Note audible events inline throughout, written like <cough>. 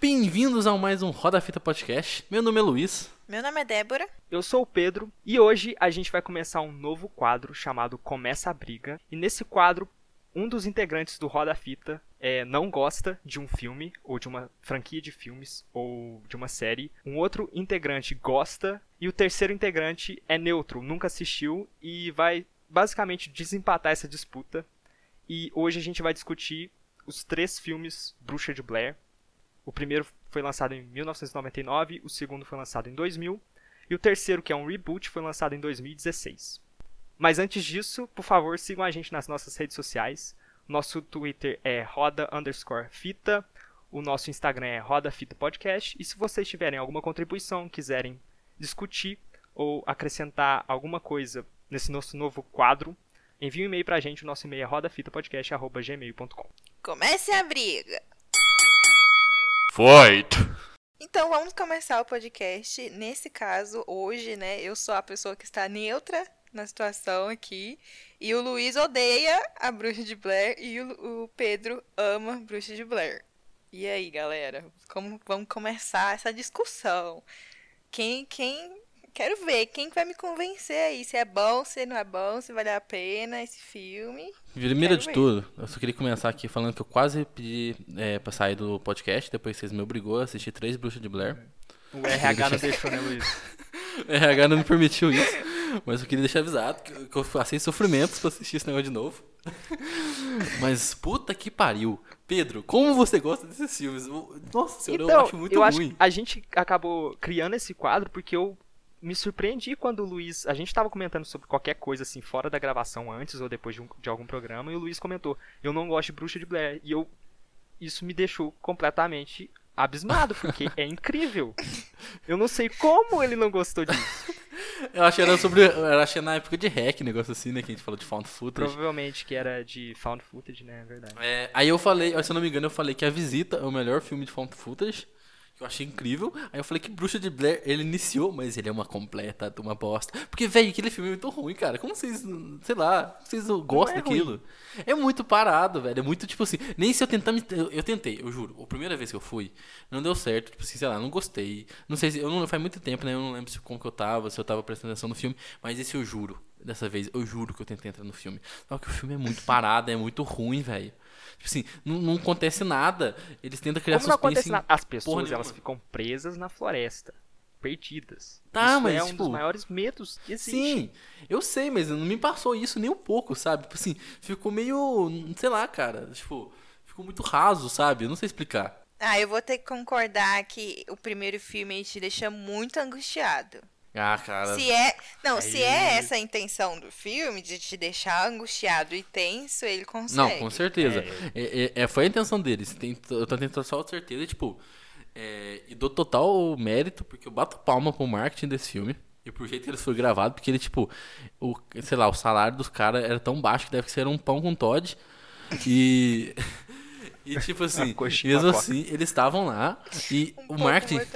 Bem-vindos a mais um Roda Fita Podcast. Meu nome é Luiz. Meu nome é Débora. Eu sou o Pedro e hoje a gente vai começar um novo quadro chamado Começa a Briga. E nesse quadro, um dos integrantes do Roda Fita é, não gosta de um filme ou de uma franquia de filmes ou de uma série. Um outro integrante gosta e o terceiro integrante é neutro, nunca assistiu e vai basicamente desempatar essa disputa. E hoje a gente vai discutir os três filmes Bruxa de Blair, o primeiro foi lançado em 1999, o segundo foi lançado em 2000 e o terceiro, que é um reboot, foi lançado em 2016. Mas antes disso, por favor, sigam a gente nas nossas redes sociais. Nosso Twitter é roda underscore fita, o nosso Instagram é roda fita podcast. E se vocês tiverem alguma contribuição, quiserem discutir ou acrescentar alguma coisa nesse nosso novo quadro, envie um e-mail pra gente. O nosso e-mail é rodafitapodcast.gmail.com. Comece a briga! Fight! Então vamos começar o podcast. Nesse caso, hoje, né, eu sou a pessoa que está neutra na situação aqui. E o Luiz odeia a Bruxa de Blair e o, o Pedro ama a Bruxa de Blair. E aí, galera? Como vamos começar essa discussão? Quem, quem quero ver quem vai me convencer aí, se é bom, se não é bom, se vale a pena esse filme. Primeiro de ver. tudo, eu só queria começar aqui falando que eu quase pedi é, pra sair do podcast, depois vocês me obrigou a assistir três Bruxas de Blair. O RH não deixou, né, Luiz? <laughs> o RH não me permitiu isso, mas eu queria deixar avisado que, eu passei sofrimentos pra assistir esse negócio de novo. <laughs> mas puta que pariu. Pedro, como você gosta desses filmes? Nossa senhora, então, eu acho muito eu ruim. Acho, a gente acabou criando esse quadro porque eu me surpreendi quando o Luiz. A gente estava comentando sobre qualquer coisa assim, fora da gravação, antes ou depois de, um, de, algum programa, e o Luiz comentou: Eu não gosto de Bruxa de Blair. E eu. Isso me deixou completamente abismado, porque é <laughs> incrível. Eu não sei como ele não gostou disso. <laughs> Eu achei era sobre. Eu achei na época de hack, negócio assim, né? Que a gente falou de found footage. Provavelmente que era de found footage, né? É verdade. É, aí eu falei, se eu não me engano, eu falei que A Visita é o melhor filme de found footage que eu achei incrível. Aí eu falei que Bruxa de Blair, ele iniciou, mas ele é uma completa de uma bosta. Porque, velho, aquele filme é muito ruim, cara. Como vocês, sei lá, vocês gostam é daquilo? Ruim. É muito parado, velho. É muito, tipo assim, nem se eu tentar me... Eu, eu, tentei, eu juro. A primeira vez que eu fui, não deu certo. Tipo assim, sei lá, não gostei. Não sei se... Eu não, faz muito tempo, né? Eu não lembro se, como que eu tava, se eu tava prestando atenção no filme. Mas esse eu juro. Dessa vez, eu juro que eu tentei entrar no filme. Só que o filme é muito parado, é muito ruim, velho. Tipo assim, não, não, acontece nada. Eles tentam criar Como não acontece nada? As pessoas, elas ficam presas na floresta. Perdidas. Tá, isso mas, é tipo, um dos maiores medos que existe. Sim, eu sei, mas não me passou isso nem um pouco, sabe? Tipo assim, ficou meio. Sei lá, cara. Tipo, ficou muito raso, sabe? Eu não sei explicar. Ah, eu vou ter que concordar que o primeiro filme te deixa muito angustiado. Ah, cara. Se é, não, aí... se é essa a intenção do filme de te deixar angustiado e tenso, ele consegue. Não, com certeza. É. É, é, foi a intenção deles. Tem, eu tô tendo total certeza, tipo, é, e dou total mérito porque eu bato palma pro marketing desse filme. E pro jeito que ele foi gravado, porque ele, tipo, o, sei lá, o salário dos caras era tão baixo que deve ser um pão com Todd. E <laughs> E tipo assim, <laughs> mesmo assim, eles estavam lá e um o marketing. <laughs>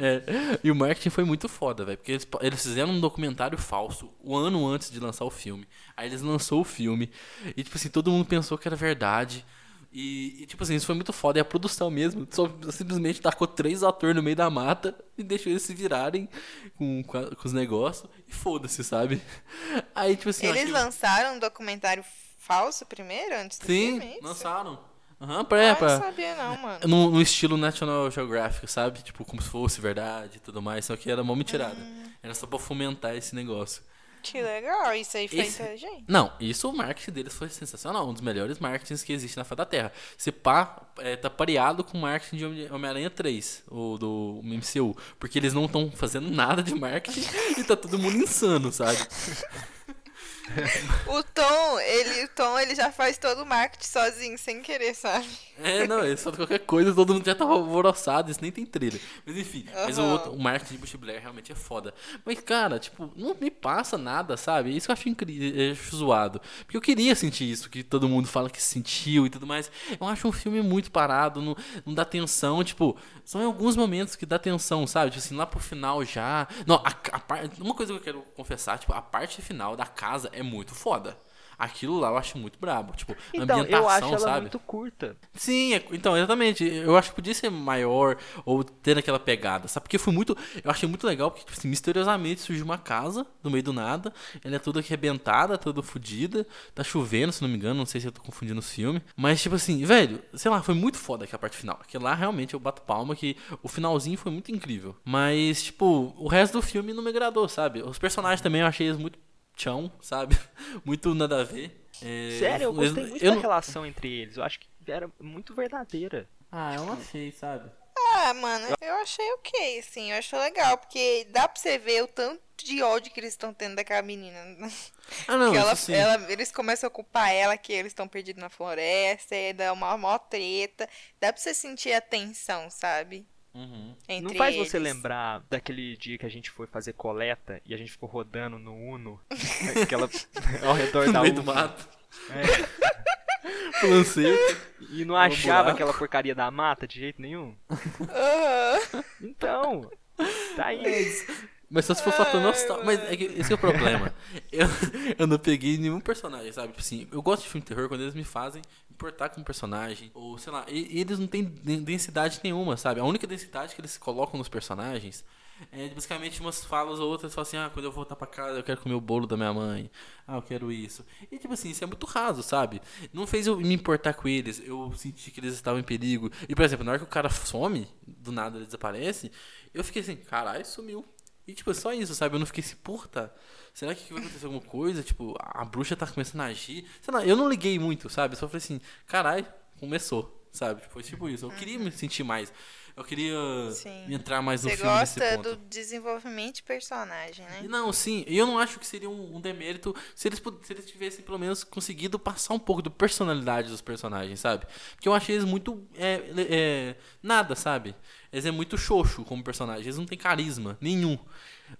é, e o marketing foi muito foda, velho. Porque eles, eles fizeram um documentário falso um ano antes de lançar o filme. Aí eles lançou o filme. E tipo assim, todo mundo pensou que era verdade. E, e, tipo assim, isso foi muito foda. E a produção mesmo só simplesmente tacou três atores no meio da mata e deixou eles se virarem com, com, a, com os negócios. E foda-se, sabe? Aí, tipo assim. Eles lançaram um documentário falso primeiro, antes do Sim, filme? Sim, é lançaram. Aham, uhum, pra, pra, não sabia não, mano. No, no, estilo National Geographic, sabe? Tipo, como se fosse verdade e tudo mais. Só que era uma mentirada. Hum. Era só pra fomentar esse negócio. Que legal, isso aí foi esse... inteligente. Não, isso o marketing deles foi sensacional. Um dos melhores marketings que existe na face da Terra. Se pá, é, tá pareado com o marketing de Homem-Aranha 3, o do MCU. Porque eles não estão fazendo nada de marketing <laughs> e tá todo mundo insano, sabe? O Tom, ele, o Tom, ele já faz todo o marketing sozinho, sem querer, sabe? É, não, ele só qualquer coisa, todo mundo já tá alvoroçado, isso nem tem trailer. Mas enfim, uhum. mas o, outro, o marketing de Bush Blair realmente é foda. Mas, cara, tipo, não me passa nada, sabe? Isso que eu acho incrível, acho zoado. Porque eu queria sentir isso, que todo mundo fala que sentiu e tudo mais. Eu acho um filme muito parado, não, não dá tensão, tipo, são em alguns momentos que dá tensão, sabe? Tipo assim, lá pro final já. Não, a, a, uma coisa que eu quero confessar, tipo, a parte final da casa é muito foda. Aquilo lá eu acho muito brabo. Tipo, Então, ambientação, eu acho ela sabe? muito curta. Sim, é- então, exatamente. Eu acho que podia ser maior ou ter aquela pegada, sabe? Porque foi muito. Eu achei muito legal porque, tipo assim, misteriosamente surgiu uma casa no meio do nada. Ela é toda arrebentada, toda fodida. Tá chovendo, se não me engano. Não sei se eu tô confundindo os filmes. Mas, tipo assim, velho, sei lá, foi muito foda aquela parte final. Aquilo lá realmente eu bato palma que o finalzinho foi muito incrível. Mas, tipo, o resto do filme não me agradou, sabe? Os personagens também eu achei eles muito chão, sabe? <laughs> Muito nada a ver. É, Sério, eu gostei muito eu da não- relação entre eles. Eu acho que era muito verdadeira. Ah, eu não achei, sabe? Ah, mano, eu achei ok, assim, eu achei legal, porque dá pra você ver o tanto de ódio que eles estão tendo daquela menina. <laughs> Ah, não, que ela, isso sim. ela- eles começam a culpar ela que eles estão perdidos na floresta, e dá uma mó treta. Dá pra você sentir a tensão, sabe? Uhum. Entre Não faz você eles. lembrar daquele dia que a gente foi fazer coleta e a gente ficou rodando no Uno? <laughs> Aquela <laughs> ao redor No da meio do uva. mato. É, <laughs> e não achava buraco. aquela porcaria da mata de jeito nenhum. Aham. Então, tá aí. Mas só se for fator nostálgico. Mas é que esse é o problema. <laughs> Eu, eu não peguei nenhum personagem, sabe? Tipo assim, eu gosto de filme de terror quando eles me fazem importar com um personagem. Ou, sei lá, e, eles não têm den- densidade nenhuma, sabe? A única densidade que eles colocam nos personagens é basicamente umas falas ou outras. Falam assim, ah, quando eu voltar pra casa eu quero comer o bolo da minha mãe. Ah, eu quero isso. E tipo assim, isso é muito raso, sabe? Não fez eu me importar com eles. Eu senti que eles estavam em perigo. E, por exemplo, na hora que o cara some, do nada ele desaparece, eu fiquei assim, caralho, sumiu. E, tipo, é só isso, sabe? Eu não fiquei assim, puta, será que vai acontecer alguma coisa? Tipo, a bruxa tá começando a agir. Sei lá, eu não liguei muito, sabe? Só falei assim, caralho, começou, sabe? Foi tipo isso. Eu queria me sentir mais. Eu queria Sim. entrar mais no Você filme nesse gosta ponto. do desenvolvimento de personagem, né? Não, sim, e eu não acho que seria um, um demérito se eles, se eles tivessem pelo menos conseguido passar um pouco da personalidade dos personagens, sabe? Porque eu achei eles muito. É, é, nada, sabe? Eles é muito xoxo como personagem, eles não têm carisma nenhum.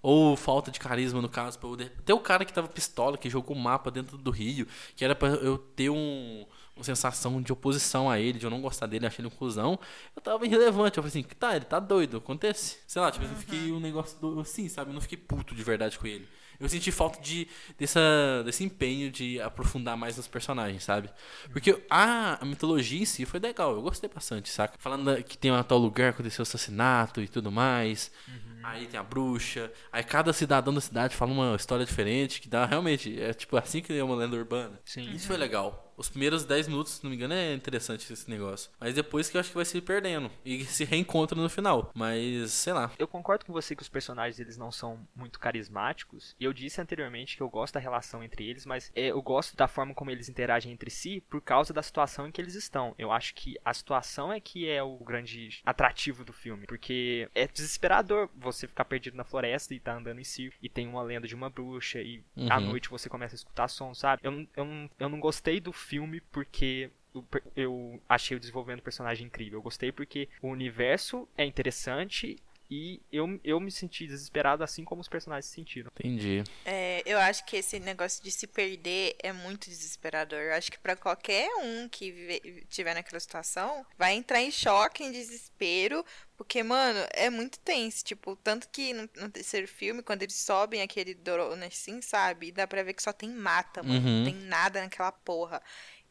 Ou falta de carisma, no caso. pra eu Até o cara que tava pistola, que jogou o mapa dentro do Rio, que era pra eu ter um, uma sensação de oposição a ele, de eu não gostar dele, achei ele um cuzão. Eu tava irrelevante. Eu falei assim, tá, ele tá doido, acontece. Sei lá, tipo, eu fiquei um negócio do, assim, sabe? Eu não fiquei puto de verdade com ele. Eu senti falta de, dessa, desse empenho de aprofundar mais nos personagens, sabe? Porque a, a mitologia em si foi legal, eu gostei bastante, saca? Falando que tem um tal lugar aconteceu assassinato e tudo mais. Aí tem a bruxa. Aí cada cidadão da cidade fala uma história diferente, que dá realmente. É tipo assim que é uma lenda urbana. Sim. Isso foi legal. Os primeiros 10 minutos, se não me engano, é interessante esse negócio. Mas depois que eu acho que vai se perdendo. E <laughs> se reencontra no final. Mas, sei lá. Eu concordo com você que os personagens eles não são muito carismáticos. E eu disse anteriormente que eu gosto da relação entre eles, mas é, eu gosto da forma como eles interagem entre si por causa da situação em que eles estão. Eu acho que a situação é que é o grande atrativo do filme, porque é desesperador você ficar perdido na floresta e tá andando em si e tem uma lenda de uma bruxa e à Uhum. noite você começa a escutar som, sabe? Eu, eu, eu não gostei do filme porque o per- eu achei o desenvolvimento do personagem incrível. Eu gostei porque o universo é interessante e eu, eu me senti desesperado assim como os personagens se sentiram. Entendi. É, eu acho que esse negócio de se perder é muito desesperador. Eu acho que pra qualquer um que vive- tiver naquela situação, vai entrar em choque, em desespero, porque, mano, é muito tenso. Tipo, tanto que no, no terceiro filme, quando eles sobem aquele drone assim, sabe? Dá pra ver que só tem mata, mano. Uhum. Não tem nada naquela porra.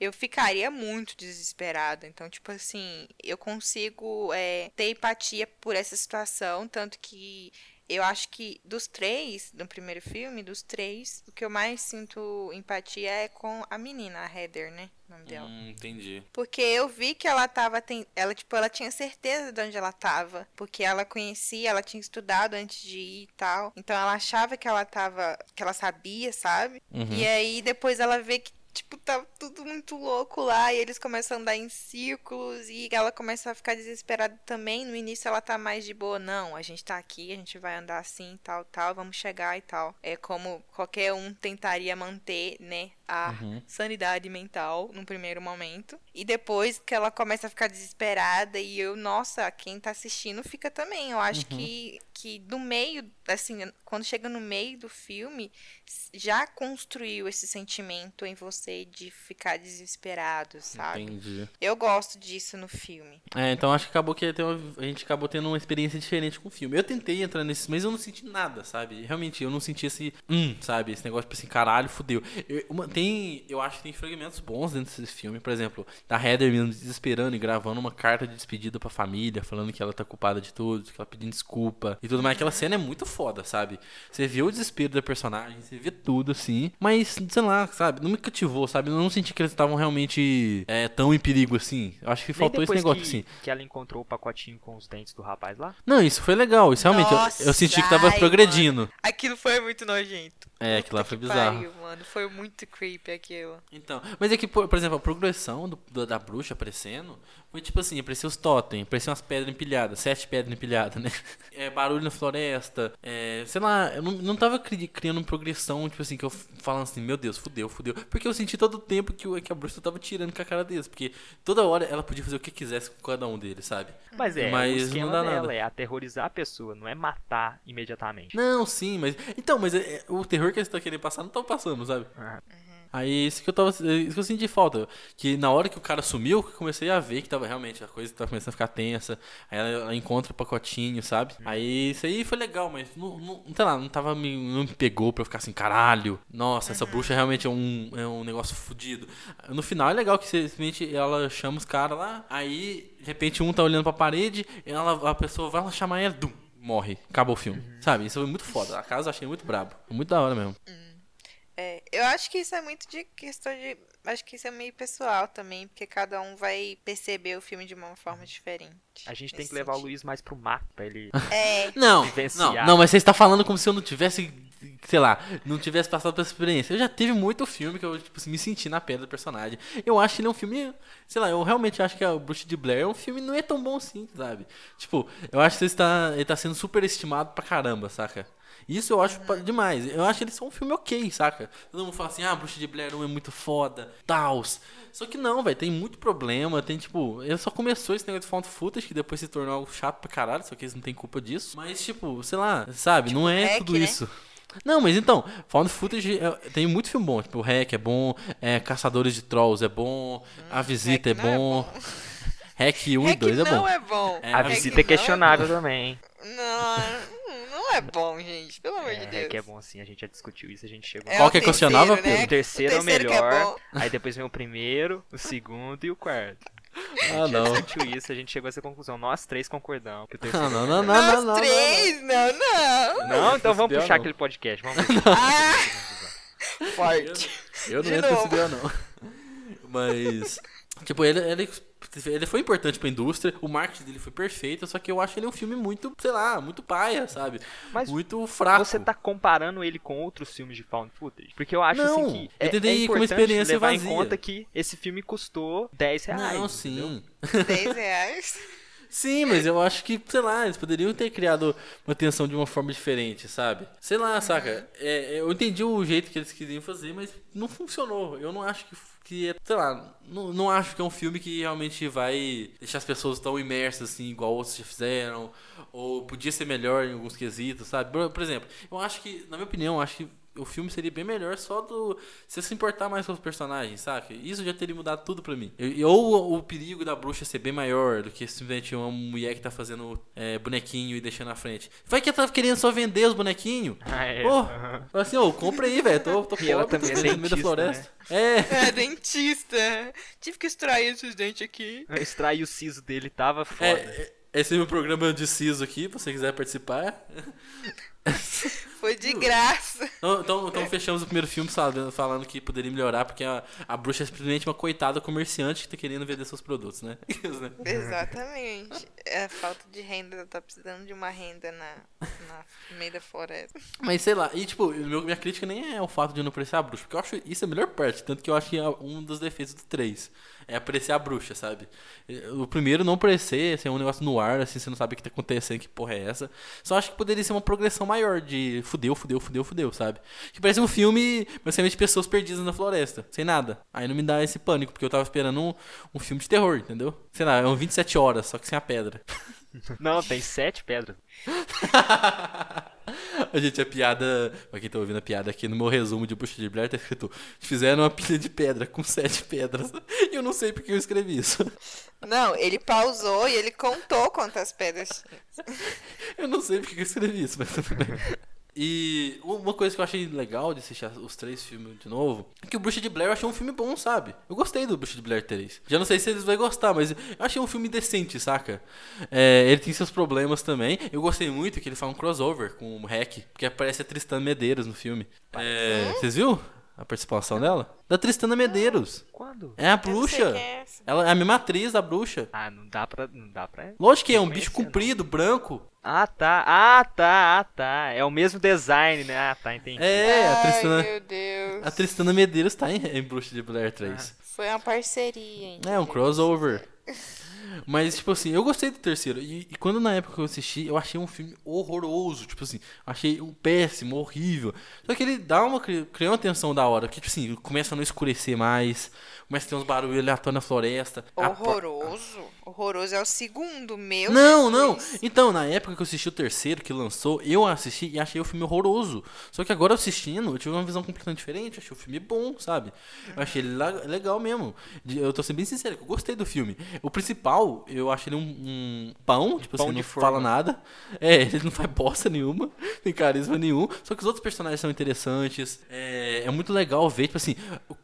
Eu ficaria muito desesperada. Então, tipo assim, eu consigo é, ter empatia por essa situação. Tanto que eu acho que dos três, no primeiro filme, dos três, o que eu mais sinto empatia é com a menina, a Heather, né? O nome dela. Hum, entendi. Porque eu vi que ela tava. ten- Ela, tipo, ela tinha certeza de onde ela tava. Porque ela conhecia, ela tinha estudado antes de ir e tal. Então ela achava que ela tava. que ela sabia, sabe? Uhum. E aí depois ela vê que, tipo, tá tudo muito louco lá. E eles começam a andar em círculos. E ela começa a ficar desesperada também. No início ela tá mais de boa. Não, a gente tá aqui, a gente vai andar assim, tal, tal. Vamos chegar e tal. É como qualquer um tentaria manter, né? A Uhum. sanidade mental no primeiro momento. E depois que ela começa a ficar desesperada. E eu, nossa, quem tá assistindo fica também. Eu acho que, que do meio, assim, quando chega no meio do filme, já construiu esse sentimento em você de ficar desesperado, sabe? Entendi. Eu gosto disso no filme. É, então acho que acabou que uma- a gente acabou tendo uma experiência diferente com o filme. Eu tentei entrar nesse, mas eu não senti nada, sabe? Realmente, eu não senti esse, hum, sabe? Esse negócio, tipo assim, caralho, fudeu. Eu- uma- tem tem. Eu acho que tem fragmentos bons dentro desse filme. Por exemplo, da Heather mesmo desesperando e gravando uma carta de despedida pra família, falando que ela tá culpada de tudo, que ela pedindo desculpa e tudo mais. Aquela cena é muito foda, sabe? Você vê o desespero da personagem, você vê tudo assim. Mas, sei lá, sabe? Não me cativou, sabe? Eu não senti que eles estavam realmente é, tão em perigo assim. Eu acho que faltou esse negócio que, assim. que ela encontrou o pacotinho com os dentes do rapaz lá. Não, isso foi legal. Isso realmente. eu- eu, Nossa, senti que tava ai, progredindo. Aquilo foi muito nojento. É, aquilo lá foi que bizarro. pariu, mano. Foi muito creepy aquilo. Então, mas é que, por, por exemplo, a progressão do- do- da bruxa aparecendo foi tipo assim, apareceu os totem, apareceu umas pedras empilhadas, sete pedras empilhadas, né? <laughs> É, barulho na floresta, é, sei lá, eu não, não tava cri- criando uma progressão, tipo assim, que eu falando assim, meu Deus, fudeu, fudeu. Porque eu senti todo o tempo que, o- que a bruxa tava tirando com a cara deles, porque toda hora ela podia fazer o que quisesse com cada um deles, sabe? Mas é, Mas o não esquema dá dela nada. é aterrorizar a pessoa, não é matar imediatamente. Não, sim, mas. Então, mas é- é- o terror que eles estão querendo passar não estão passando, sabe? Ah, Aí isso que eu tava. Isso que eu senti falta. Que na hora que o cara sumiu, que eu comecei a ver que tava realmente, a coisa tava começando a ficar tensa. Aí ela, ela encontra o pacotinho, sabe? Aí isso aí foi legal, mas não, não, sei lá, não tava me. não me pegou pra eu ficar assim, caralho. Nossa, essa bruxa realmente é um, é um negócio fudido. No final é legal que simplesmente ela chama os caras lá, aí, de repente, um tá olhando pra parede, e ela, a pessoa vai lá chamar ela, dum, morre. Acabou o filme. Sabe? Isso foi muito foda. A casa eu achei muito brabo. Muito da hora mesmo. Eu acho que isso é muito de questão de. Acho que isso é meio pessoal também, porque cada um vai perceber o filme de uma forma diferente. a gente tem que levar o sentido. Luiz mais pro mato pra ele. É, Não, vivenciar. não, não, mas você está falando como se eu não tivesse, sei lá, não tivesse passado por essa experiência. Eu já tive muito filme que eu tipo, me senti na pele do personagem. Eu acho que ele é um filme, sei lá, eu realmente acho que a Bruxa de Blair é um filme não é tão bom assim, sabe? Tipo, eu acho que ele está, ele tá sendo super estimado pra caramba, saca? Isso eu acho pa- demais. Eu acho que eles são um filme ok, saca? Todo mundo fala assim, ah, a Bruxa de Blair 1 é muito foda, tals. Só que não, velho, tem muito problema, tem tipo, ele só começou esse negócio de found footage, que depois se tornou algo chato pra caralho, só que eles não têm culpa disso. Mas, tipo, sei lá, sabe, não é Hack, tudo né? isso. Não, mas então, Found Footage é- tem muito filme bom. Tipo, o Hack é bom, é, Caçadores de Trolls é bom, A Visita é Hack não é bom, bom. Hack 1 e Hack 2 é não bom. é bom. É, a visita não é questionável também. Não, não é bom, gente. Pelo amor de É, Deus. que é bom assim, a gente já discutiu isso, a gente chegou. É Qual o que é questionável, né? Pedro? O terceiro é o terceiro que é melhor, bom. aí depois vem o primeiro, o segundo e o quarto. Ah, Já não. discutiu isso, a gente chegou a essa conclusão. Nós três concordamos que o terceiro. Ah, não, é o não, não, não, Nós três? Não, não. Não, então vamos Não. puxar aquele podcast. Vamos <laughs> ver. Ah, forte. Eu não De entro novo. BO, não. Mas, tipo, ele, ele, ele foi importante pra indústria, o marketing dele foi perfeito, só que eu acho ele um filme muito, sei lá, muito paia, sabe? Mas muito fraco. Você tá comparando ele com outros filmes de found footage? Porque eu acho Não, assim que eu é, tentei é ir com uma importante experiência levar vazia. em conta que esse filme custou 10 reais. Não, entendeu? sim. 10 reais. <laughs> Sim, mas eu acho que, sei lá, eles poderiam ter criado uma tensão de uma forma diferente, sabe? Sei lá, saca? É, eu entendi o jeito que eles queriam fazer, mas não funcionou. Eu não acho que, que sei lá, não, não acho que é um filme que realmente vai deixar as pessoas tão imersas assim, igual outros já fizeram. Ou podia ser melhor em alguns quesitos, sabe? Por, por exemplo, eu acho que, na minha opinião, acho que o filme seria bem melhor só do. Se se importar mais com os personagens, saca? Isso já teria mudado tudo pra mim. E- ou o perigo da bruxa ser bem maior do que simplesmente uma mulher que tá fazendo é, bonequinho e deixando na frente. Vai que ela tá querendo só vender os bonequinhos. Ah, é. Pô, aham. fala assim, ô, compra aí, velho. Tô, tô E ela pobre, tô também é vendendo no meio da dentista, floresta. É. É, dentista. Tive que extrair esses dentes aqui. Extrair o siso dele tava foda. É, é, esse é o meu programa de siso aqui, se você quiser participar. <laughs> Foi de graça. Então, então, então fechamos o primeiro filme falando, falando que poderia melhorar, porque a, a bruxa é simplesmente uma coitada comerciante que tá querendo vender seus produtos, né? <laughs> Isso, né? Exatamente. É falta de renda. Tá precisando de uma renda na, na no meio da floresta. Mas sei lá, e tipo, meu- minha crítica nem é o fato de eu não apreciar a bruxa, porque eu acho isso a melhor parte, tanto que eu acho que é um dos defeitos do 3. É apreciar a bruxa, sabe? O primeiro não parecer, assim, é um negócio no ar, assim, você não sabe o que tá acontecendo, que porra é essa. Só acho que poderia ser uma progressão maior de fudeu, fudeu, fudeu, fudeu, sabe? Que parece um filme, basicamente, pessoas perdidas na floresta, sem nada. Aí não me dá esse pânico, porque eu tava esperando um, um filme de terror, entendeu? Sei lá, é um 27 horas, só que sem a pedra. Não, tem sete pedras. <laughs> <laughs> A gente, a piada. Pra quem tá ouvindo a piada aqui no meu resumo de Bucha de Blair, tá escrito: Fizeram uma pilha de pedra com sete pedras. E eu não sei porque eu escrevi isso. Não, ele pausou e ele contou quantas pedras. <laughs> Eu não sei porque eu escrevi isso, mas tudo bem. E uma coisa que eu achei legal de assistir os três filmes de novo é que o Bruxa de Blair eu achei um filme bom, sabe? Eu gostei do Bruxa de Blair 3. Já não sei se eles vão gostar, mas eu achei um filme decente, saca? É, ele tem seus problemas também. Eu gostei muito que ele faz um crossover com o Hack, porque aparece a Tristan Medeiros no filme. É, vocês viram a participação dela? Da Tristana Medeiros. Quando? É a Eu não sei bruxa. é essa. Ela é a mesma atriz da bruxa. Ah, não dá pra. Não dá pra. Lógico que é um bicho não. comprido, branco. Ah, tá. Ah, tá. Ah, tá. É o mesmo design, né? Ah, tá, entendi. É, a Ai, Tristana, meu Deus. a Tristana Medeiros tá em, em Bruxa de Blair 3. Foi uma parceria, hein? É, um crossover. <laughs> Mas, tipo assim, eu gostei do terceiro. E, e quando na época que eu assisti, eu achei um filme horroroso. Tipo assim, achei um péssimo, horrível. Só que ele dá uma. cri- criou uma tensão da hora. Que, tipo assim, começa a não escurecer mais. Começa a ter uns barulhos aleatórios na floresta. a po- Horroroso. É o segundo, meu Não, não. Então, na época que eu assisti o terceiro que lançou, eu assisti e achei o filme horroroso. Só que agora assistindo, eu tive uma visão completamente diferente. Achei o filme bom, sabe? Eu achei ele legal mesmo. De- Eu tô sendo bem sincero, eu gostei do filme. O principal, eu achei ele um, um pão, tipo Pão assim, de não forma. fala nada. É, ele não faz bosta nenhuma, <laughs> tem carisma nenhum. Só que os outros personagens são interessantes. É, é muito legal ver, tipo assim,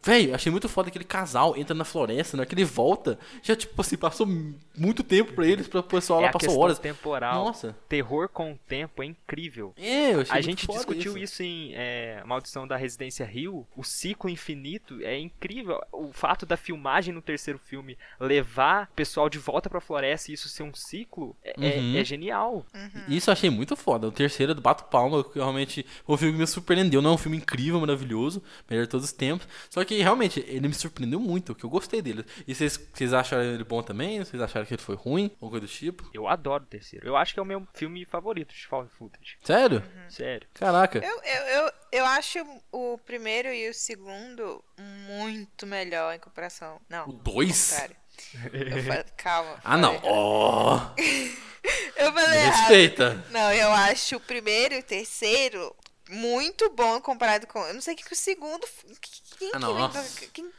velho, achei muito foda aquele casal entra na floresta, na hora que ele volta, já, tipo assim, passou muito tempo pra eles, pra o pessoal é lá a passou horas. temporal. Nossa. Terror com o tempo é incrível. É, eu achei A gente discutiu isso, em é, Maldição da Residência Rio. O ciclo infinito é incrível. O fato da filmagem no terceiro filme levar o pessoal de volta pra floresta e isso ser um ciclo é, é- Uhum. é genial. Isso eu achei muito foda. O terceiro é do Bato Palma, que realmente um filme me surpreendeu. Não é um filme incrível, maravilhoso, melhor de todos os tempos. Só que realmente ele me surpreendeu muito, que eu gostei dele. E vocês, vocês acharam ele bom também? Vocês acharam que ele foi ruim? Ou coisa do tipo? Eu adoro o terceiro. Eu acho que é o meu filme favorito de Found Footage. Sério? Sério. Caraca. Eu, eu, eu, eu acho o primeiro e o segundo muito melhor em comparação. Não. O dois? contrário. Eu falei, <laughs> calma. Ah, não. falei. Ó. <laughs> Eu me falei errado. respeita. Não, eu acho o primeiro e o terceiro muito bom comparado com. Eu não sei o que, que o segundo. Quem, Ah, que não, inventou- nossa. quem,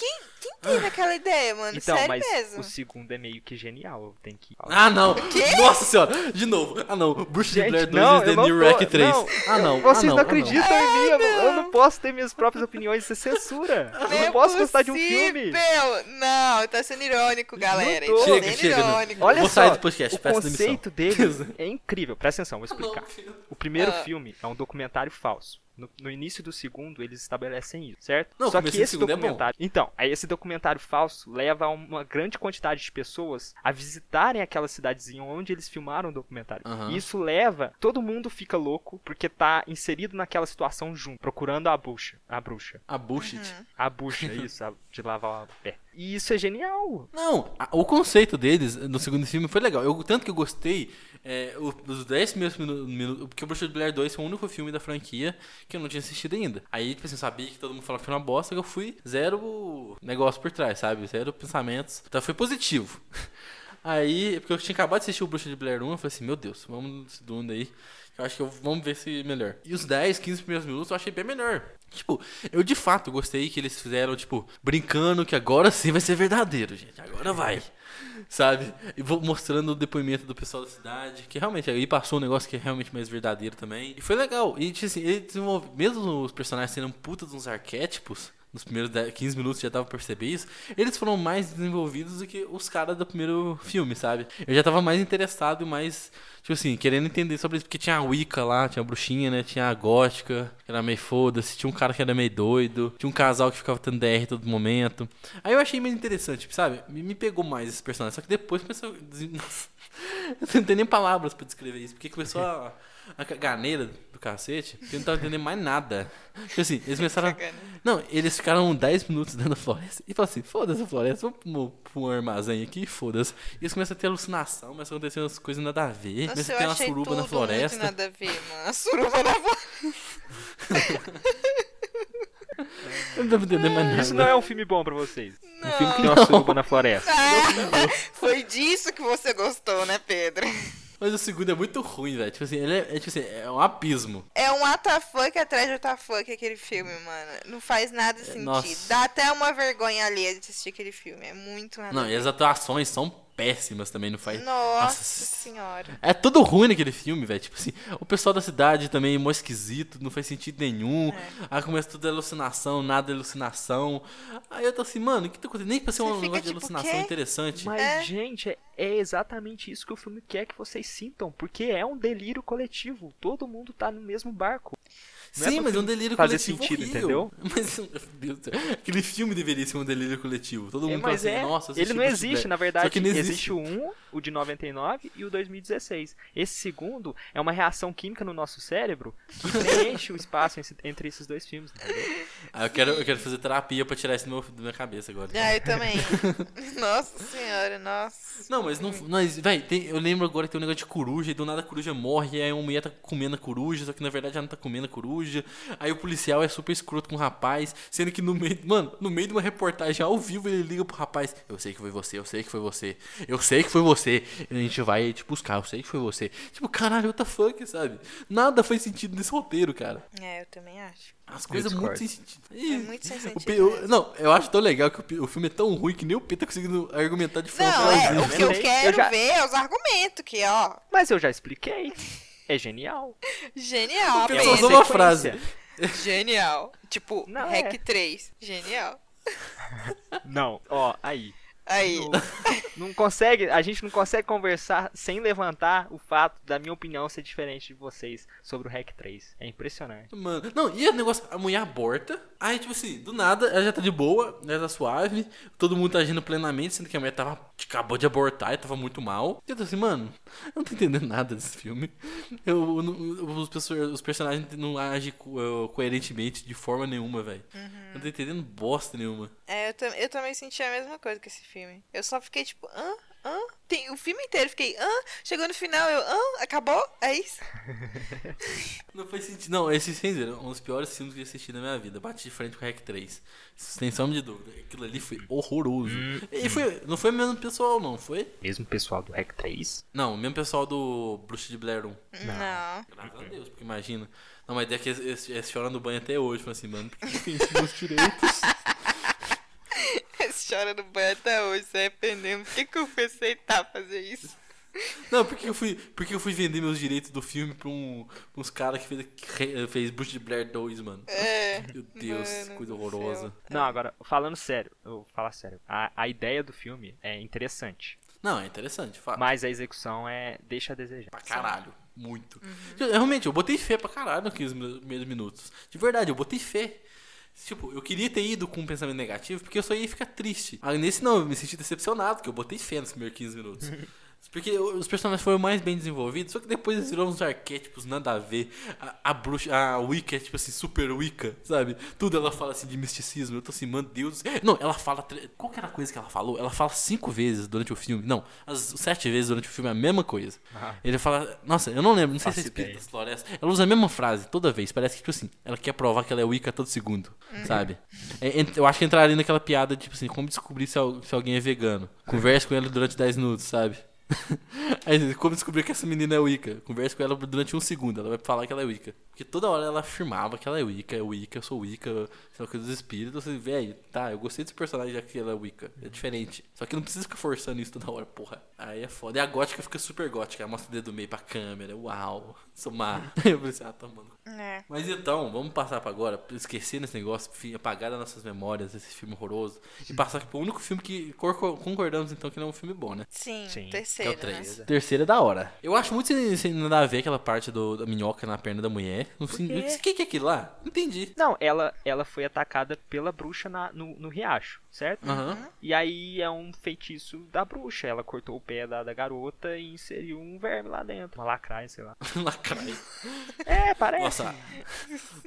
quem, quem teve aquela ideia, mano? Então, Sério mas mesmo. o segundo é meio que genial. Eu tenho que. Ah, não. quê? Nossa senhora. De novo. Ah, não. Bruxa de Blair 2 não, is the eu não New tô- Rack 3. não, ah, não. Vocês ah, não, não, acreditam em mim, eu não, eu não posso ter minhas próprias opiniões, isso é censura. Eu é não posso gostar de um filme. possível. Não, tá sendo irônico, galera. Não tô. Tá Chega, sendo chega, não. irônico. Olha Vou só, sair do podcast, o peço demissão. conceito dele <laughs> é incrível. Presta atenção, vou explicar. Não, O primeiro Ah. filme é um documentário falso. No, no início do segundo, eles estabelecem isso, certo? Não, Só que esse é documentário. então, aí esse documentário falso leva uma grande quantidade de pessoas a visitarem aquela cidadezinha onde eles filmaram o documentário. Aham. E isso leva. Todo mundo fica louco porque tá inserido naquela situação junto, procurando a bruxa. A bruxa. A bullshit. Uhum. A bucha, isso, a- de lavar o pé. E isso é genial. Não, a- o conceito deles no segundo filme foi legal. Eu, tanto que eu gostei é, os 10 primeiros minu- minutos. Porque o Bruxa de Blair 2 foi o único filme da franquia que eu não tinha assistido ainda. Aí, tipo assim, eu sabia que todo mundo falava que foi uma bosta, que eu fui zero negócio por trás, sabe? Zero pensamentos. Então foi positivo. <laughs> Aí, porque eu tinha acabado de assistir o Bruxa de Blair 1, eu falei assim, meu Deus, vamos no segundo aí. Eu acho que eu, vamos ver se melhor. E os 10, 15 primeiros minutos eu achei bem melhor. Tipo, eu de fato gostei que eles fizeram, tipo, brincando que agora sim vai ser verdadeiro, gente. Agora vai. <laughs> Sabe? E vou mostrando o depoimento do pessoal da cidade, que realmente aí passou um negócio que é realmente mais verdadeiro também. E foi legal. E tipo assim, ele desenvolve, mesmo os personagens sendo puta de uns arquétipos, nos primeiros 10, 15 minutos já dava pra perceber isso, eles foram mais desenvolvidos do que os caras do primeiro filme, sabe? Eu já tava mais interessado e mais, tipo assim, querendo entender sobre isso, porque tinha a Wicca lá, tinha a bruxinha, né? Tinha a gótica, que era meio foda-se, tinha um cara que era meio doido, tinha um casal que ficava tendo DR todo momento. Aí eu achei meio interessante, sabe? Me, pegou mais esse personagem, só que depois começou. <laughs> Nossa, eu não tenho nem palavras pra descrever isso, porque começou a. A caganeira do cacete, que eu não tava entendendo mais nada. Tipo assim, eles <laughs> começaram. a- não, eles ficaram 10 minutos dentro da floresta e falaram assim: foda-se a floresta, vamos pro- pra um armazém aqui, foda-se. E eles começam a ter alucinação, começam a acontecer umas coisas nada a ver, Nossa, começa a ter uma suruba na floresta. muito nada a ver, mano. A suruba na floresta. <laughs> Eu não tô entendendo mais nada. Isso não é um filme bom pra vocês. Um Não. filme que tem uma suruba na floresta. <laughs> Ah, foi disso que você gostou, né, Pedro? Mas o segundo é muito ruim, velho. Tipo assim, ele é, é, tipo assim, é um abismo. É um WTF atrás de WTF aquele filme, mano. Não faz nada sentido. nossa. Dá até uma vergonha alheia de assistir aquele filme. É muito nada Não, e as atuações são péssimas também, não faz. Nossa, senhora. É tudo ruim naquele filme, velho. Tipo assim, o pessoal da cidade também é mó esquisito, não faz sentido nenhum. É. Aí começa tudo alucinação, nada alucinação. Aí eu tô assim, mano, o que tá acontecendo? Nem pra ser um negócio de tipo, alucinação quê? interessante. Mas, É. gente, é, é exatamente isso que o filme quer que vocês sintam, porque é um delírio coletivo. Todo mundo tá no mesmo barco. É Sim, pra mas é um delírio fazer coletivo sentido, horrível. <laughs> Mas, meu Deus do céu, aquele filme deveria ser um delírio coletivo. Todo É, mundo fala mas assim, é, nossa, ele não existe, na verdade. Só que não existe. existe. o 1, o de 99 e o 2016. Esse segundo é uma reação química no nosso cérebro que <laughs> preenche o espaço entre esses dois filmes, entendeu? Ah, eu quero, eu quero fazer terapia pra tirar isso do meu, da minha cabeça agora. Ah, eu também. <laughs> nossa senhora, nossa. Não, mas não. Mas, véi, tem- eu lembro agora que tem um negócio de coruja, e do nada a coruja morre, e aí uma mulher tá comendo a coruja, só que na verdade ela não tá comendo a coruja. Aí o policial é super escroto com o rapaz, sendo que no meio. Mano, no meio de uma reportagem ao vivo ele liga pro rapaz: Eu sei que foi você, eu sei que foi você, eu sei que foi você. E a gente vai te buscar, eu sei que foi você. Tipo, caralho, what the fuck, sabe? Nada faz sentido nesse roteiro, cara. É, eu também acho. As coisas muito sem sentido. É muito sem sentido. Eu- não, eu acho tão legal que o, filme é tão ruim que nem o P tá conseguindo argumentar de forma Não, é, o que eu quero eu já- ver é os argumentos, que, ó, Mas eu já expliquei. É genial. genial. É só uma usou uma sequência. frase. Genial. Tipo, Não, Hack é. 3. Genial. Não, ó, aí. Aí. Não, não consegue, a gente não consegue conversar sem levantar o fato da minha opinião ser diferente de vocês sobre o Hack 3. É impressionante. Mano, não, e o negócio, a mulher aborta, aí tipo assim, do nada, ela já tá de boa, ela tá suave, todo mundo tá agindo plenamente, sendo que a mulher tava, acabou de abortar e tava muito mal. E eu tô assim, mano, eu não tô entendendo nada desse filme. Eu, não- os, os personagens não agem co- eh, coerentemente de forma nenhuma, velho. Eu não tô entendendo bosta nenhuma. É, eu, eu também senti a mesma coisa com esse filme. Eu só fiquei tipo, hã? Hã? Tem, o filme inteiro eu fiquei, hã? Chegou no final, eu, hã? Acabou? É isso? <laughs> Não faz sentido. Não, esse sem dizer, um dos piores filmes que eu assisti na minha vida. Bate de frente com o Hack 3. Sem sombra de dúvida. Aquilo ali foi horroroso. E foi, não foi o mesmo pessoal, não, foi? Mesmo pessoal do Hack 3? Não, o mesmo pessoal do Bruxa de Blair 1. Não. Graças a Deus, porque imagina. Não, mas é que eles, eles, eles choram no banho até hoje. Falam assim, mano, por que que a gente meus direitos? <laughs> Chora no banho até hoje, se arrependendo. Por que, que eu fui aceitar fazer isso? Não, porque eu fui, porque eu fui vender meus direitos do filme pra, um, pra uns caras que fez, que fez Bruxa de Blair 2, mano. É. Meu Deus, Mano coisa horrorosa. Não, agora, falando sério, eu vou falar sério. A, a ideia do filme é interessante, Não, é interessante, fato. mas a execução é deixa a desejar. Pra caralho. Muito. Eu- realmente, eu botei fé pra caralho naqueles mi- primeiros minutos. De verdade, eu botei fé. Tipo, eu queria ter ido com um pensamento negativo, porque eu só ia ficar triste. Aí nesse não, eu me senti decepcionado, porque eu botei fé nos primeiros 15 minutos. <laughs> Porque os personagens foram mais bem desenvolvidos, só que depois eles viram uns arquétipos, nada a ver. A, a bruxa, a Wicca é tipo assim, super Wicca, sabe? Tudo ela fala assim de misticismo. Eu tô assim, mano, Deus. Não, ela fala. tre- Qual que era a coisa que ela falou? Ela fala cinco vezes durante o filme. Não, as sete vezes durante o filme é a mesma coisa. Ah. Ele fala. Nossa, eu não lembro, não sei se é Faço espírito das florestas. Ela usa a mesma frase toda vez. Parece que, tipo assim, ela quer provar que ela é Wicca todo segundo, sabe? É, ent- eu acho que entraria naquela piada, tipo assim, como descobrir se, al- se alguém é vegano. Converse com ela durante 10 minutos, sabe? <laughs> Aí, como descobrir que essa menina é Wicca? Converse com ela durante um segundo, ela vai falar que ela é Wicca. Porque toda hora ela afirmava que ela é Wicca, é Wicca, eu sou Wicca, sei lá, coisa dos espíritos. Assim, velho, tá, eu gostei desse personagem já que ela é Wicca. É diferente. Só que não precisa ficar forçando isso toda hora, porra. Aí é foda. E a gótica fica super gótica, ela mostra o dedo do meio pra câmera, uau, sou má. <laughs> Eu pensei, ah, tá, mano. É. Mas então, vamos passar pra agora, esquecer nesse negócio, apagar das nossas memórias esse filme horroroso. E passar pro único filme que cor- concordamos então que não é um filme bom, né? Sim, Sim, que Que é terceiro, o 3. né? Terceiro é da hora. Eu acho muito sem, sem nada a ver aquela parte do, da minhoca na perna da mulher. O que, que é aquilo lá? Não entendi. Não, ela, ela foi atacada pela bruxa na- no, no riacho, certo? Aham. E aí é um feitiço da bruxa. Ela cortou o pé da, da garota e inseriu um verme lá dentro. Uma lacraia, sei lá. <laughs> Lacraia. É, parece. Nossa,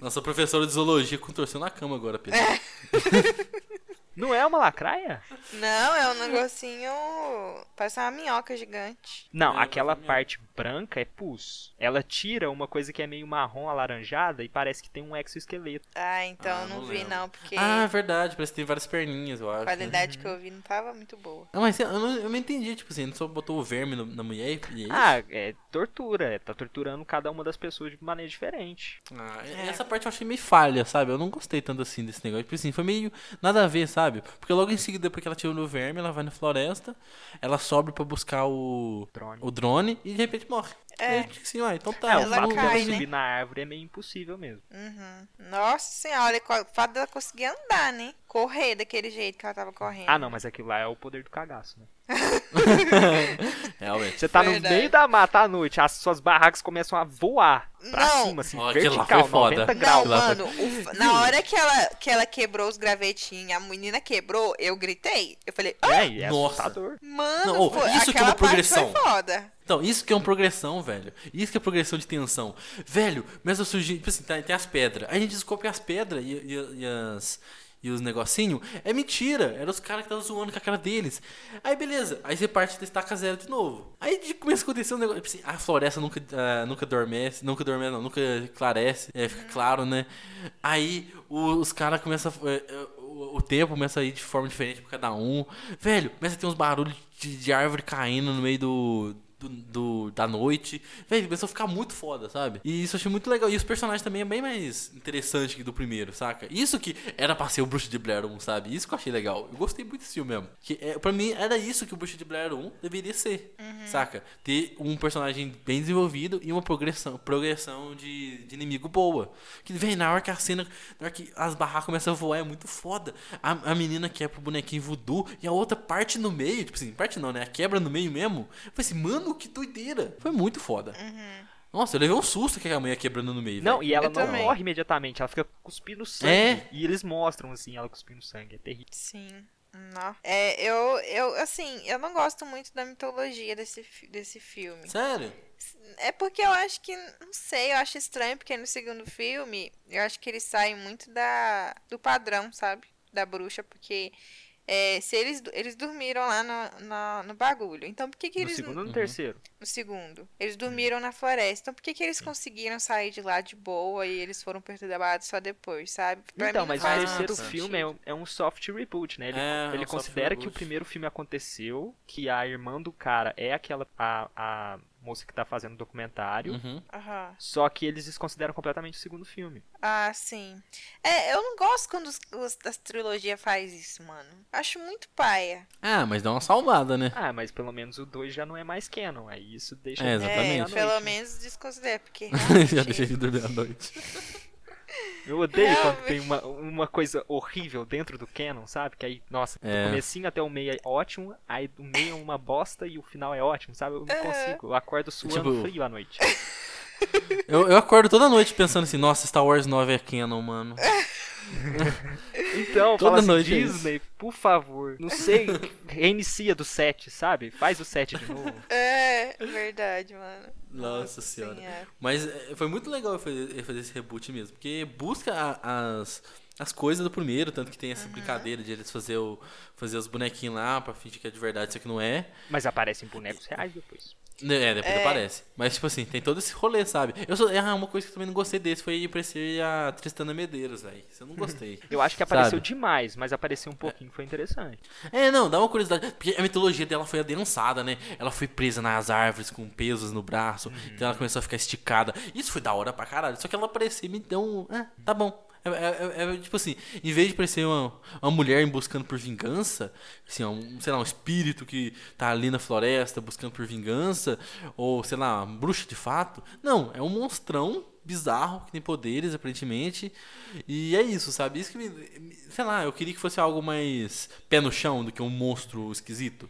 nossa professora de zoologia contorceu na cama agora, Pedro. <laughs> Não é uma lacraia? Não, é um negocinho. Parece uma minhoca gigante. Não, É, aquela é parte branca é pus. Ela tira uma coisa que é meio marrom alaranjada e parece que tem um exoesqueleto. Ah, então Ah, eu não, não vi lembro. não, porque Ah, é verdade, parece que tem várias perninhas, eu a acho. qualidade que eu vi não tava muito boa. Ah, mas eu não, eu não entendi, tipo assim, ele só botou o verme no- na mulher e é isso? Ah, é tortura. é, Tá torturando cada uma das pessoas de maneira diferente. Ah, É. Essa parte eu achei meio falha, sabe? Eu não gostei tanto assim desse negócio. Tipo assim, foi meio nada a ver, sabe? Porque logo em seguida, depois que ela tirou o verme, ela vai na floresta, ela sobe pra buscar o Drone. o drone e de repente morre. É. Aí, tipo assim, ué, então tá. É, o Ela fato não- dela cai, né? subir na árvore é meio impossível mesmo. Uhum. Nossa senhora, o fato dela conseguir andar, né? Correr daquele jeito que ela tava correndo. Ah, não, mas aquilo lá é o poder do cagaço, né? <laughs> Realmente. Você tá Verdade. no meio da mata à noite, as suas barracas começam a voar pra Não. cima, assim, Ó, aquilo lá vertical, foi foda. 90 Não, graus. lá mano, o na hora que ela, que ela quebrou os gravetinhos, a menina quebrou, eu gritei. Eu falei, ah, É, é Nossa. assustador. mano, Não, ô, foi, isso que é uma progressão. parte foi foda. Então, isso que é uma progressão, velho. Isso que é progressão de tensão. Velho, mas eu surgi, tipo assim, tá- tem as pedras. Aí a gente descobre as pedras e, e- e as. E os negocinhos, é mentira. Eram os caras que estavam zoando com a cara deles. Aí beleza, aí você parte da estaca zero de novo. Aí de- começa a acontecer um negócio. tipo assim, a floresta nunca, ah, nunca adormece, nunca dorme, não, nunca clarece, é, fica claro, né? Aí o- os caras começam a. é, é, o, o tempo começa a ir de forma diferente pra cada um. Velho, começa a ter uns barulhos de, de árvore caindo no meio do, do, do- da noite. Velho, começou a ficar muito foda, sabe? E isso eu achei muito legal. E os personagens também é bem mais interessante que do primeiro, saca? Isso que era pra ser o Bruxo de Blair 1, sabe? Isso que eu achei legal. Eu gostei muito desse filme mesmo. Que, é, pra mim, era isso que o Bruxo de Blair 1 deveria ser, saca? Ter um personagem bem desenvolvido e uma progressão, progressão de, de inimigo boa. Que, velho, na hora que a cena, na hora que as barracas começam a voar, é muito foda. A, a menina que é pro bonequinho voodoo e a outra parte no meio, tipo assim, parte não, né? A quebra no meio mesmo. Eu falei assim, mano, que doideira. Foi muito foda. Nossa, eu levei um susto que a mulher quebrando no meio. Não, velho. e ela Eu não também. morre imediatamente, ela fica cuspindo sangue. É. E eles mostram, assim, ela cuspindo sangue. É terrível. Sim. Não. É, eu, eu, assim, eu não gosto muito da mitologia desse, desse filme. Sério? É porque eu acho que, não sei, eu acho estranho, porque no segundo filme, eu acho que eles saem muito da, do padrão, sabe? Da bruxa, porque é, se eles, eles dormiram lá no, no, no bagulho. Então por que que No eles... segundo ou no Uhum. terceiro? No segundo. Eles dormiram na floresta. Então por que que eles conseguiram sair de lá de boa e eles foram perturbados só depois, sabe? Pra então, mas o faz terceiro filme é um, é um soft reboot, né? Ele, É, é ele um considera que o primeiro filme aconteceu, que a irmã do cara é aquela. a, a moça que tá fazendo o documentário. Uhum. Aham. Só que eles desconsideram completamente o segundo filme. Ah, sim. É, eu não gosto quando os, os, as trilogias faz isso, mano. Acho muito paia. Ah, mas dá uma salvada, né? Ah, mas pelo menos o 2 já não é mais canon. Aí isso deixa. É, Exatamente. É, noite, pelo né? menos desconsidera, porque <laughs> Já deixei de dormir à noite. <laughs> Eu odeio quando Realmente. tem uma, uma coisa horrível dentro do canon, sabe? Que aí, nossa, É. do comecinho até o meio é ótimo, aí do meio é uma bosta e o final é ótimo, sabe? Eu não consigo. Eu acordo suando Tipo- frio à noite. <laughs> Eu, eu acordo toda noite pensando assim, nossa, Star Wars 9 é canon, mano. Então, Toda fala assim, noite é. Disney, por favor, não sei, reinicia do 7, sabe? Faz o 7 de novo. É, verdade, mano. Nossa senhora. Senhora. Mas é, foi muito legal fazer, fazer esse reboot mesmo, porque busca a- as, as coisas do primeiro, tanto que tem essa brincadeira de eles fazer, o, fazer os bonequinhos lá pra fingir que é de verdade, isso aqui não é. Mas aparecem bonecos reais depois. É, depois É. aparece. Mas, tipo assim, tem todo esse rolê, sabe? Eu sou, ah, uma coisa que eu também não gostei desse foi aparecer a Tristana Medeiros, velho. Isso eu não gostei. Eu acho que apareceu Sabe? demais, mas apareceu um pouquinho, foi interessante. É, não, dá uma curiosidade. Porque a mitologia dela foi adensada, né? Ela foi presa nas árvores com pesos no braço. Então ela começou a ficar esticada. Isso foi da hora pra caralho. Só que ela apareceu e me deu um. Ah, tá bom. É, é- é- é, tipo assim, em vez de parecer uma, uma mulher buscando por vingança, assim, um, sei lá, um espírito que tá ali na floresta buscando por vingança, ou sei lá, uma bruxa de fato. Não, é um monstrão bizarro que tem poderes aparentemente. E é isso, sabe? Isso que me, me- sei lá, eu queria que fosse algo mais pé no chão do que um monstro esquisito.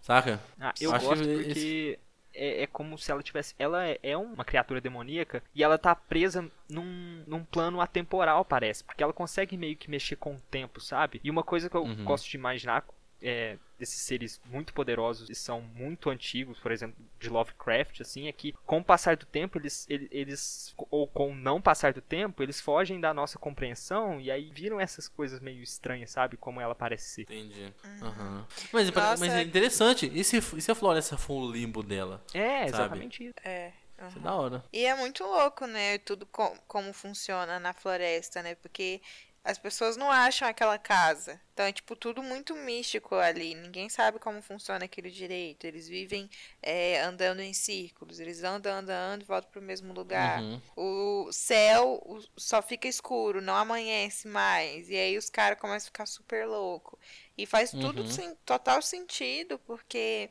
Saca? Ah, eu Acho gosto que porque é, é como se ela tivesse. Ela é, é uma criatura demoníaca e ela tá presa num, num plano atemporal, parece. Porque ela consegue meio que mexer com o tempo, sabe? E uma coisa que eu Uhum. gosto de imaginar é, desses seres muito poderosos e são muito antigos, por exemplo, de Lovecraft, assim, é que com o passar do tempo, eles, eles, ou com o não passar do tempo, eles fogem da nossa compreensão e aí viram essas coisas meio estranhas, sabe? Como ela parece ser. Entendi. Uhum. Mas, mas, é interessante. E se, e se a floresta for o limbo dela? É, exatamente isso. É. Uhum. Isso é da hora. E é muito louco, né? Tudo com, como funciona na floresta, né? Porque as pessoas não acham aquela casa. Então é tipo tudo muito místico ali. Ninguém sabe como funciona aquilo direito. Eles vivem é, andando em círculos. Eles andam, andam, e voltam para o mesmo lugar. Uhum. O céu só fica escuro, não amanhece mais. E aí os caras começam a ficar super louco. E faz uhum. tudo sim, total sentido, porque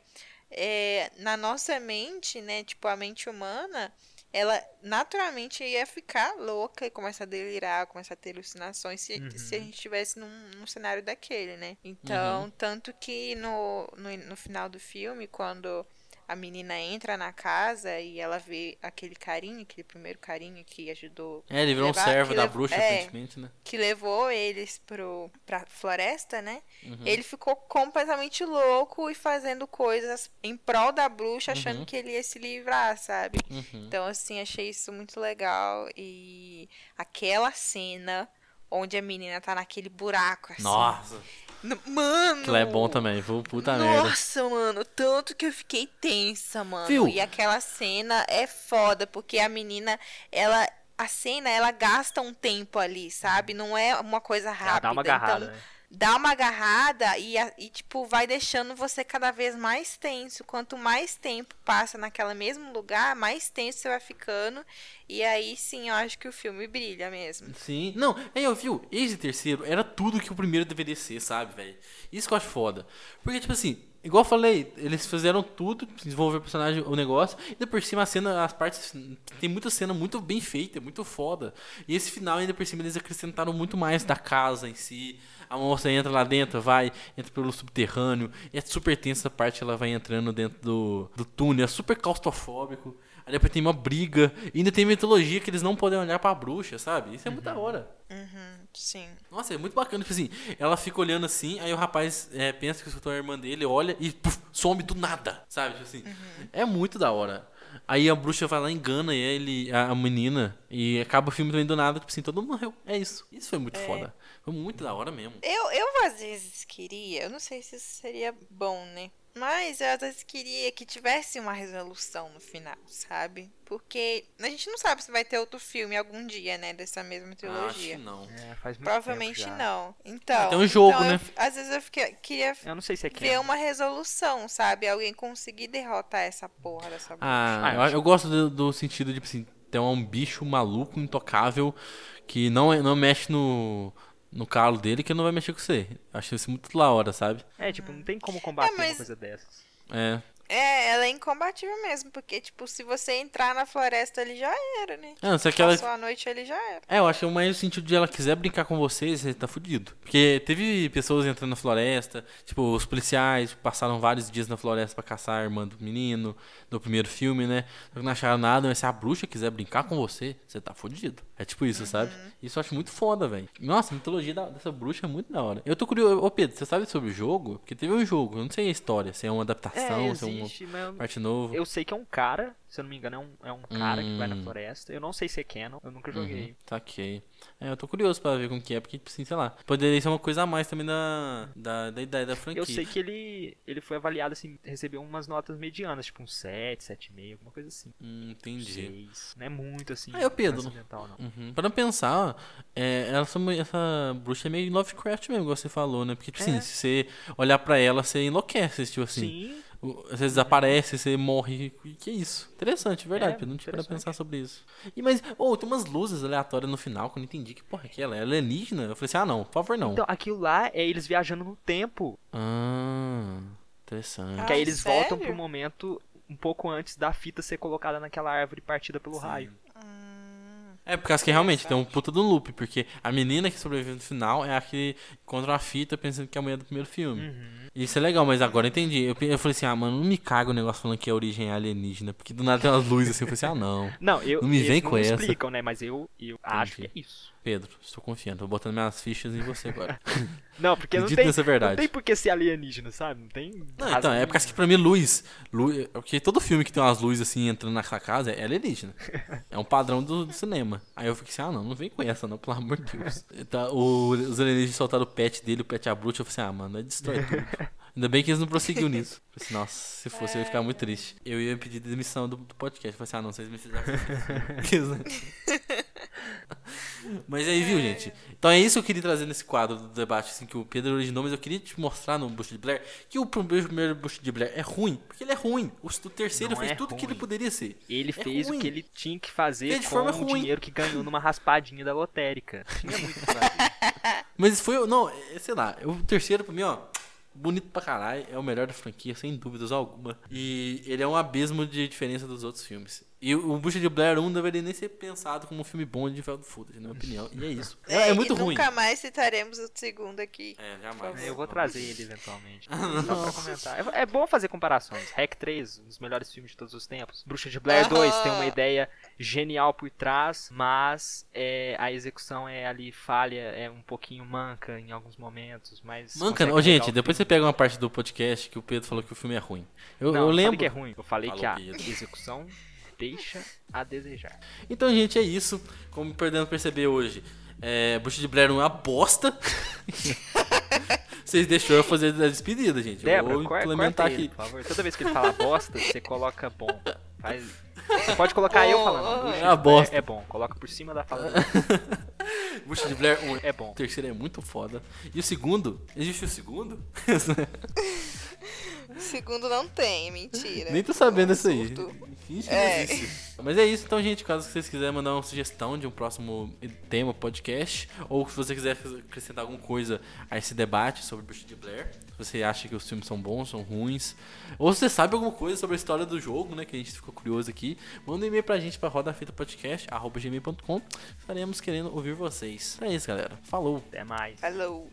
é, na nossa mente, né? Tipo, a mente humana ela naturalmente ia ficar louca e começar a delirar, começar a ter alucinações se, uhum. se a gente estivesse num, num, cenário daquele, né? Então, uhum. tanto que no, no, no final do filme, quando a menina entra na casa e ela vê aquele carinho, aquele primeiro carinho que ajudou. É, ele virou levar, um servo da bruxa, é, aparentemente, né? Que levou eles pro, pra floresta, né? Uhum. Ele ficou completamente louco e fazendo coisas em prol da bruxa, achando uhum. que ele ia se livrar, sabe? Uhum. Então, assim, achei isso muito legal. E aquela cena onde a menina tá naquele buraco, assim. Nossa! Mano! Aquilo é bom também, vou puta Nossa, merda. Nossa, mano, tanto que eu fiquei tensa, mano. Viu? E aquela cena é foda, porque a menina, ela. A cena, ela gasta um tempo ali, sabe? Não é uma coisa rápida. Ela dá uma agarrada, então, né? Dá uma agarrada e, e, tipo, vai deixando você cada vez mais tenso. Quanto mais tempo passa naquele mesmo lugar, mais tenso você vai ficando. E aí sim, eu acho que o filme brilha mesmo. Sim. Não, aí, eu viu, esse terceiro era tudo que o primeiro deveria ser, sabe, velho? Isso que eu acho foda. Porque, tipo assim, Igual eu falei, eles fizeram tudo, desenvolver o personagem, o negócio, e ainda por cima a cena, as partes. Tem muita cena muito bem feita, muito foda. E esse final, ainda por cima, eles acrescentaram muito mais da casa em si. A moça entra lá dentro, vai, entra pelo subterrâneo. É super tensa a parte, ela vai entrando dentro do, do túnel, é super claustrofóbico. Aí depois tem uma briga. E ainda tem mitologia que eles não podem olhar pra bruxa, sabe? Isso é muito da hora. Uhum, sim. Nossa, é muito bacana. Tipo assim, ela fica olhando assim, aí o rapaz é, pensa que escutou a irmã dele, olha e puf, some do nada, sabe? Tipo assim, uhum. é muito da hora. Aí a bruxa vai lá, engana ele, a, a, menina, e acaba o filme também do nada, tipo assim, todo mundo morreu. É isso. Isso foi muito é. foda. Foi muito da hora mesmo. Eu, eu às vezes queria, eu não sei se isso seria bom, né? Mas eu às vezes queria que tivesse uma resolução no final, sabe? Porque a gente não sabe se vai ter outro filme algum dia, né? Dessa mesma trilogia. Acho não. É, faz muito Provavelmente não. Então. Ah, tem um jogo, então né? Eu, às vezes eu fiquei, queria eu não sei se é ver uma resolução, sabe? Alguém conseguir derrotar essa porra dessa bruxa. Ah, eu, eu gosto do, do, sentido de, tipo assim, ter um bicho maluco, intocável, que não, é, não mexe no no calo dele que não vai mexer com você. Acho isso muito da hora, sabe? É, tipo, não tem como combater é, mas... uma coisa dessas. É. É, ela é incombatível mesmo, porque, tipo, se você entrar na floresta, ele já era, né? Não, se aquela... Passou a noite, ele já era. É, eu acho que é mais o sentido de ela quiser brincar com você, você tá fudido. Porque teve pessoas entrando na floresta, tipo, os policiais passaram vários dias na floresta para caçar a irmã do menino, do primeiro filme, né? Não acharam nada, mas se a bruxa quiser brincar com você, você tá fudido. É tipo isso, uhum. sabe? Isso eu acho muito foda, velho. Nossa, a mitologia da, dessa bruxa é muito da hora. Eu tô curioso. Ô, Pedro, você sabe sobre o jogo? Porque teve um jogo, eu não sei a história, se é uma adaptação, é, existe, se é uma parte novo. Eu sei que é um cara, se eu não me engano, é um, é um cara hum. que vai na hum. floresta. Eu não sei se é canon, eu nunca joguei. Uhum, tá ok. É, eu tô curioso pra ver como que é, porque, tipo assim, sei lá, poderia ser uma coisa a mais também da, da, da ideia da franquia. Eu sei que ele, ele foi avaliado, assim, recebeu umas notas medianas, tipo um 7, 7,5, alguma coisa assim. Hum, entendi. 6. Não é muito, assim, ah, eu Pedro. não. Uhum. Pra não pensar, é, essa, essa bruxa é meio Lovecraft mesmo, igual você falou, né? Porque, tipo assim, é. assim, se você olhar pra ela, você enlouquece, tipo assim. Sim. Às vezes aparece, você morre. Que é isso? Interessante, verdade. É, eu não tinha pra pensar sobre isso. E, mas, oh, tem umas luzes aleatórias no final que eu não entendi que porra é aquela. É alienígena? Eu falei assim, ah não, por favor não. Então, aquilo lá é eles viajando no tempo. Ah, interessante. Ah, que aí eles sério? voltam pro momento um pouco antes da fita ser colocada naquela árvore partida pelo Sim. raio. É, por causa que realmente tem um puta do loop, porque a menina que sobrevive no final é a que encontra uma fita pensando que é a mulher do primeiro filme. Uhum. Isso é legal, mas agora eu entendi. Eu, eu falei assim, ah, mano, não me caga o negócio falando que a origem é alienígena, porque do nada tem umas luzes assim, eu falei assim, ah, não. <laughs> Não, eu, Não me vem não com essa. explicam, né? Mas eu, eu acho que é isso. Pedro, estou confiando, tô botando minhas fichas em você agora. <laughs> Não, porque não tem, verdade. não tem por que ser alienígena, sabe? Não tem Não, então, é por causa que pra mim luz, luz. é Porque todo filme que tem umas luzes assim entrando naquela casa é alienígena. <laughs> É um padrão do, do cinema. Aí eu fiquei assim, ah não, não vem com essa não, pelo amor de Deus. <laughs> Tá, o, os alienígenas soltaram o pet dele, o pet abrute, eu falei assim, ah mano, é destrói tudo. <laughs> Ainda bem que eles não prosseguiu nisso. Eu falei assim, nossa, se fosse eu ia ficar muito triste. Eu ia pedir demissão do, do podcast. Eu falei assim, ah não, vocês me fizeram isso. <laughs> Mas aí, viu, gente? Então é isso que eu queria trazer nesse quadro do debate, assim, que o Pedro originou, mas eu queria te mostrar no Bush de Blair que o primeiro Bush de Blair é ruim, porque ele é ruim. O, o terceiro Não fez é tudo que ele poderia ser. Ele É fez ruim. o que ele tinha que fazer Fez de com o ruim. dinheiro que ganhou numa raspadinha da lotérica. Tinha muito. <laughs> Mas foi, não, é, sei lá, o terceiro pra mim, ó, bonito pra caralho, é o melhor da franquia, sem dúvidas alguma. E ele é um abismo de diferença dos outros filmes. E o Bush de Blair 1 não deveria nem ser pensado como um filme bom de found footage, na minha opinião. E é isso. <laughs> É, é muito e ruim. nunca mais citaremos o segundo aqui. É, jamais. Eu vou trazer ele eventualmente. <laughs> Só pra comentar. É, é bom fazer comparações. Hack 3, um dos melhores filmes de todos os tempos. Bruxa de Blair 2 tem uma ideia genial por trás, mas é, a execução é ali falha, é um pouquinho manca em alguns momentos, mas. Manca, ô, gente, depois você pega uma parte do podcast que o Pedro falou que o filme é ruim. Eu, Não, eu não falei lembro. que é ruim. Eu falei Falou, que a Pedro. execução deixa a desejar. Então, gente, é isso. Como perdendo perceber hoje, é, Bush de Blair 1 é uma bosta. Vocês deixaram eu fazer a despedida, gente. eu Débora, vou implementar ele, aqui. por favor. Toda vez que ele fala bosta, você coloca bom. Faz... Você pode colocar eu falando. Oh, Bruxa é de uma Blair bosta. É bom. Coloca por cima da fala. <laughs> Bush de Blair 1 É bom. O terceiro é muito foda. E o segundo? Existe o segundo? <laughs> Segundo não tem, mentira. Nem tô sabendo isso aí. Finge que É. existe. Mas é isso, então, gente. Caso vocês quiserem mandar uma sugestão de um próximo tema, podcast, ou se você quiser acrescentar alguma coisa a esse debate sobre Bush de Blair, se você acha que os filmes são bons, são ruins, ou se você sabe alguma coisa sobre a história do jogo, né, que a gente ficou curioso aqui, manda um e-mail pra gente pra rodafitapodcast.gmail.com. Estaremos querendo ouvir vocês. É isso, galera. Falou! Até mais. Falou.